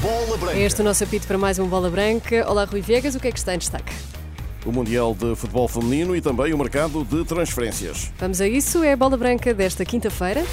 Bola Branca. Este é o nosso apito para mais um Bola Branca. Olá, Rui Viegas, o que é que está em destaque? O Mundial de Futebol Feminino e também o mercado de transferências. Vamos a isso, é a Bola Branca desta quinta-feira.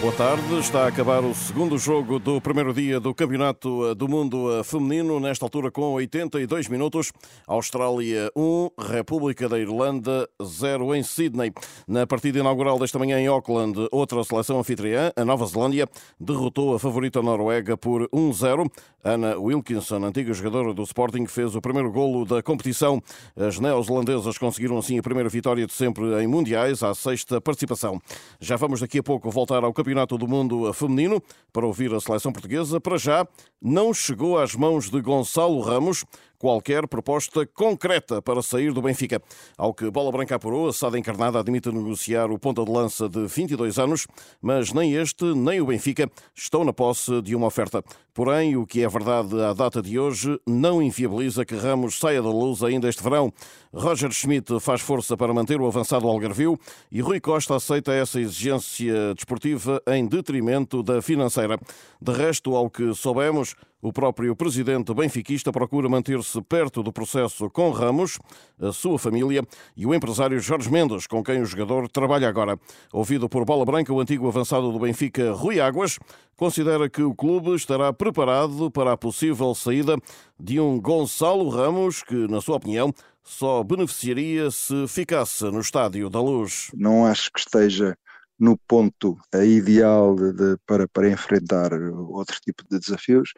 Boa tarde, está a acabar o segundo jogo do primeiro dia do Campeonato do Mundo Feminino, nesta altura com 82 minutos. Austrália 1, República da Irlanda 0 em Sydney. Na partida inaugural desta manhã em Auckland, outra seleção anfitriã, a Nova Zelândia, derrotou a favorita Noruega por 1-0. Ana Wilkinson, antiga jogadora do Sporting, fez o primeiro golo da competição. As neozelandesas conseguiram assim a primeira vitória de sempre em mundiais, à sexta participação. Já vamos daqui a pouco voltar ao Campeonato Campeonato do Mundo Feminino para ouvir a seleção portuguesa. Para já, não chegou às mãos de Gonçalo Ramos qualquer proposta concreta para sair do Benfica. Ao que Bola Branca apurou, a Sada Encarnada admite negociar o ponta de lança de 22 anos, mas nem este nem o Benfica estão na posse de uma oferta. Porém, o que é verdade à data de hoje não inviabiliza que Ramos saia da luz ainda este verão. Roger Schmidt faz força para manter o avançado Algarvio e Rui Costa aceita essa exigência desportiva em detrimento da financeira. De resto, ao que soubemos, o próprio presidente benfiquista procura manter-se perto do processo com Ramos, a sua família e o empresário Jorge Mendes, com quem o jogador trabalha agora. Ouvido por Bola Branca, o antigo avançado do Benfica, Rui Águas, considera que o clube estará preparado para a possível saída de um Gonçalo Ramos, que, na sua opinião, só beneficiaria se ficasse no Estádio da Luz. Não acho que esteja no ponto ideal de, de, para, para enfrentar outro tipo de desafios.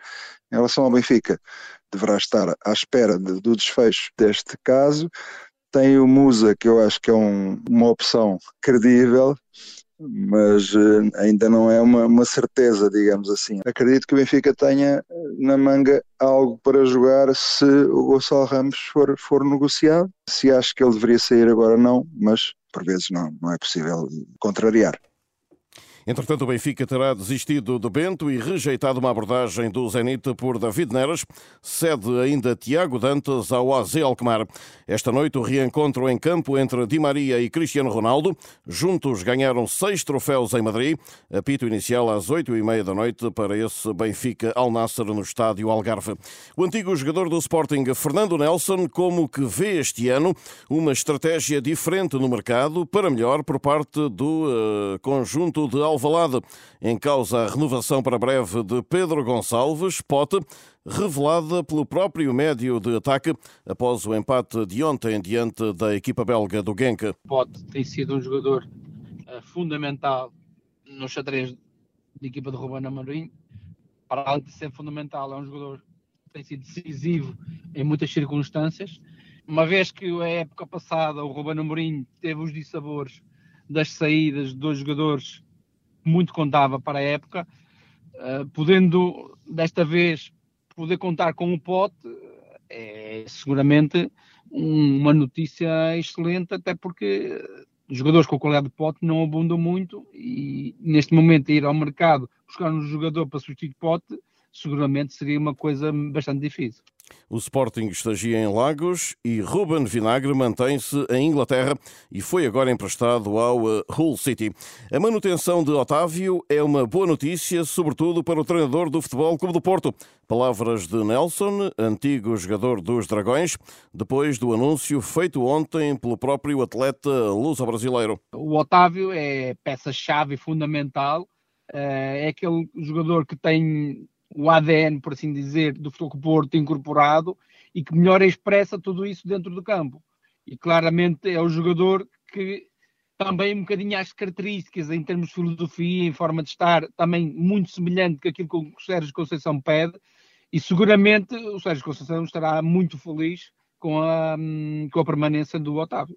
Em relação ao Benfica, deverá estar à espera de, do desfecho deste caso. Tem o Musa, que eu acho que é um, uma opção credível, mas uh, ainda não é uma, uma, certeza, digamos assim. Acredito que o Benfica tenha na manga algo para jogar se o Gonçalo Ramos for, for negociado. Se acho que ele deveria sair agora, não, mas por vezes não, não é possível contrariar. Entretanto, o Benfica terá desistido de Bento e rejeitado uma abordagem do Zenit por David Neres, cede ainda Tiago Dantas ao AZ Alkmaar. Esta noite o reencontro em campo entre Di Maria e Cristiano Ronaldo. Juntos ganharam seis troféus em Madrid. Apito inicial às oito e meia da noite para esse Benfica Al Nasser no estádio Algarve. O antigo jogador do Sporting, Fernando Nelson, como que vê este ano uma estratégia diferente no mercado, para melhor por parte do uh, conjunto de Alvalade. Em causa a renovação para breve de Pedro Gonçalves, Pote, revelada pelo próprio médio de ataque após o empate de ontem diante da equipa belga do Genk. Pote tem sido um jogador uh, fundamental no xadrez da equipa de Ruben Amorim. Para além de ser fundamental, é um jogador que tem sido decisivo em muitas circunstâncias. Uma vez que a época passada o Ruben Amorim teve os dissabores das saídas de dois jogadores muito contava para a época, uh, podendo desta vez poder contar com o pote é seguramente uma notícia excelente, até porque jogadores com qualidade de pote não abundam muito e neste momento ir ao mercado buscar um jogador para substituir pote seguramente seria uma coisa bastante difícil. O Sporting estagia em Lagos e Ruben Vinagre mantém-se em Inglaterra e foi agora emprestado ao uh, Hull City. A manutenção de Otávio é uma boa notícia, sobretudo para o treinador do Futebol Clube do Porto. Palavras de Nelson, antigo jogador dos Dragões, depois do anúncio feito ontem pelo próprio atleta luso-brasileiro. O Otávio é peça-chave fundamental, eh, é aquele jogador que tem o ADN, por assim dizer, do Futebol Porto incorporado e que melhor expressa tudo isso dentro do campo. E claramente é o jogador que também um bocadinho as características em termos de filosofia, em forma de estar, também muito semelhante com aquilo que o Sérgio Conceição pede, e seguramente o Sérgio Conceição estará muito feliz com a, hum, com a permanência do Otávio.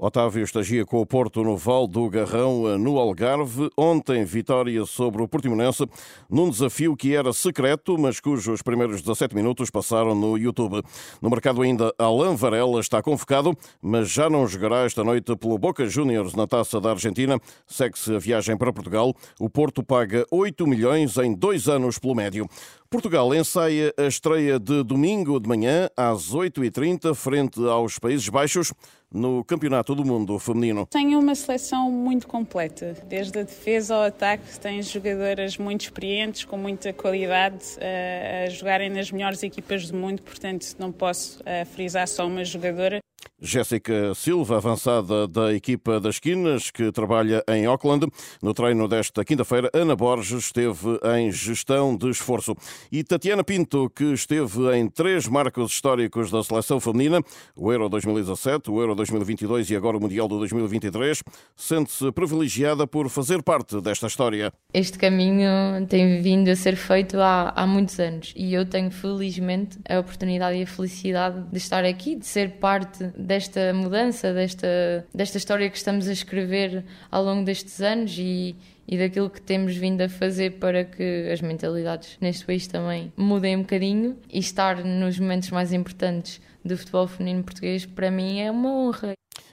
Otávio estagia com o Porto no Val do Garrão, no Algarve. Ontem, vitória sobre o Portimonense, num desafio que era secreto, mas cujos primeiros 17 minutos passaram no YouTube. No mercado ainda, Alain Varela está convocado, mas já não jogará esta noite pelo Boca Juniors na Taça da Argentina. Segue-se a viagem para Portugal. O Porto paga 8 milhões em dois anos pelo médio. Portugal ensaia a estreia de domingo de manhã às 8h30 frente aos Países Baixos no Campeonato do Mundo Feminino. Tem uma seleção muito completa, desde a defesa ao ataque, tem jogadoras muito experientes, com muita qualidade, eh, a jogarem nas melhores equipas do mundo, portanto não posso eh, frisar só uma jogadora. Jéssica Silva, avançada da equipa das Quinas, que trabalha em Auckland. No treino desta quinta-feira, Ana Borges esteve em gestão de esforço. E Tatiana Pinto, que esteve em três marcos históricos da seleção feminina, o Euro 2017, o Euro 2022 e agora o Mundial de 2023, sente-se privilegiada por fazer parte desta história. Este caminho tem vindo a ser feito há, há muitos anos e eu tenho felizmente a oportunidade e a felicidade de estar aqui, de ser parte desta mudança, desta, desta história que estamos a escrever ao longo destes anos e, e daquilo que temos vindo a fazer para que as mentalidades neste país também mudem um bocadinho. E estar nos momentos mais importantes do futebol feminino português, para mim é uma honra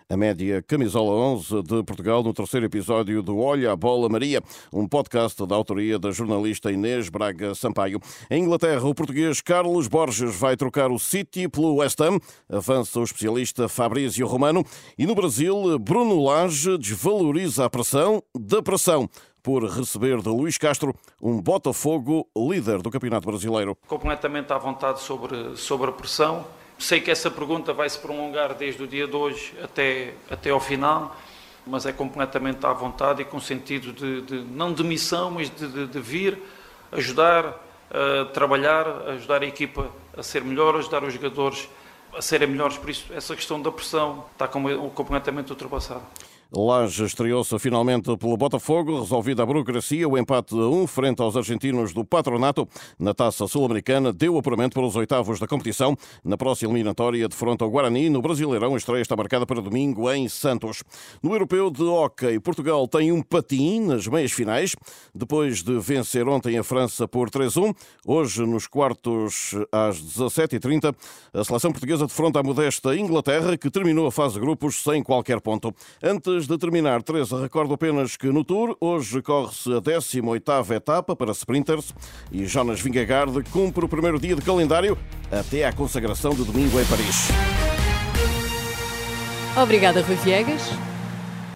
a média Camisola 11 de Portugal no terceiro episódio do Olha a Bola Maria, um podcast da autoria da jornalista Inês Braga Sampaio. Em Inglaterra, o português Carlos Borges vai trocar o City pelo West Ham, avança o especialista Fabrício Romano, e no Brasil, Bruno Lage desvaloriza a pressão da pressão por receber de Luís Castro um Botafogo líder do Campeonato Brasileiro. Completamente à vontade sobre, sobre a pressão Sei que essa pergunta vai se prolongar desde o dia de hoje até, até ao final, mas é completamente à vontade e com sentido de, de não de missão, mas de, de, de vir ajudar a trabalhar, ajudar a equipa a ser melhor, ajudar os jogadores a serem melhores. Por isso, essa questão da pressão está completamente ultrapassada. Laje estreou-se finalmente pelo Botafogo, resolvida a burocracia, o empate a 1 frente aos argentinos do Patronato na Taça Sul-Americana deu apuramento para os oitavos da competição. Na próxima eliminatória de fronte ao Guarani, no Brasileirão, a estreia está marcada para domingo em Santos. No Europeu de Hockey, Portugal tem um patim nas meias finais, depois de vencer ontem a França por 3-1. Hoje, nos quartos às 17h30, a seleção portuguesa defronta a modesta Inglaterra, que terminou a fase de grupos sem qualquer ponto. Antes Antes de terminar, Teresa, recordo apenas que no Tour hoje corre-se a 18ª etapa para sprinters e Jonas Vingegaard cumpre o primeiro dia de calendário até à consagração de domingo em Paris. Obrigada, Rui Viegas.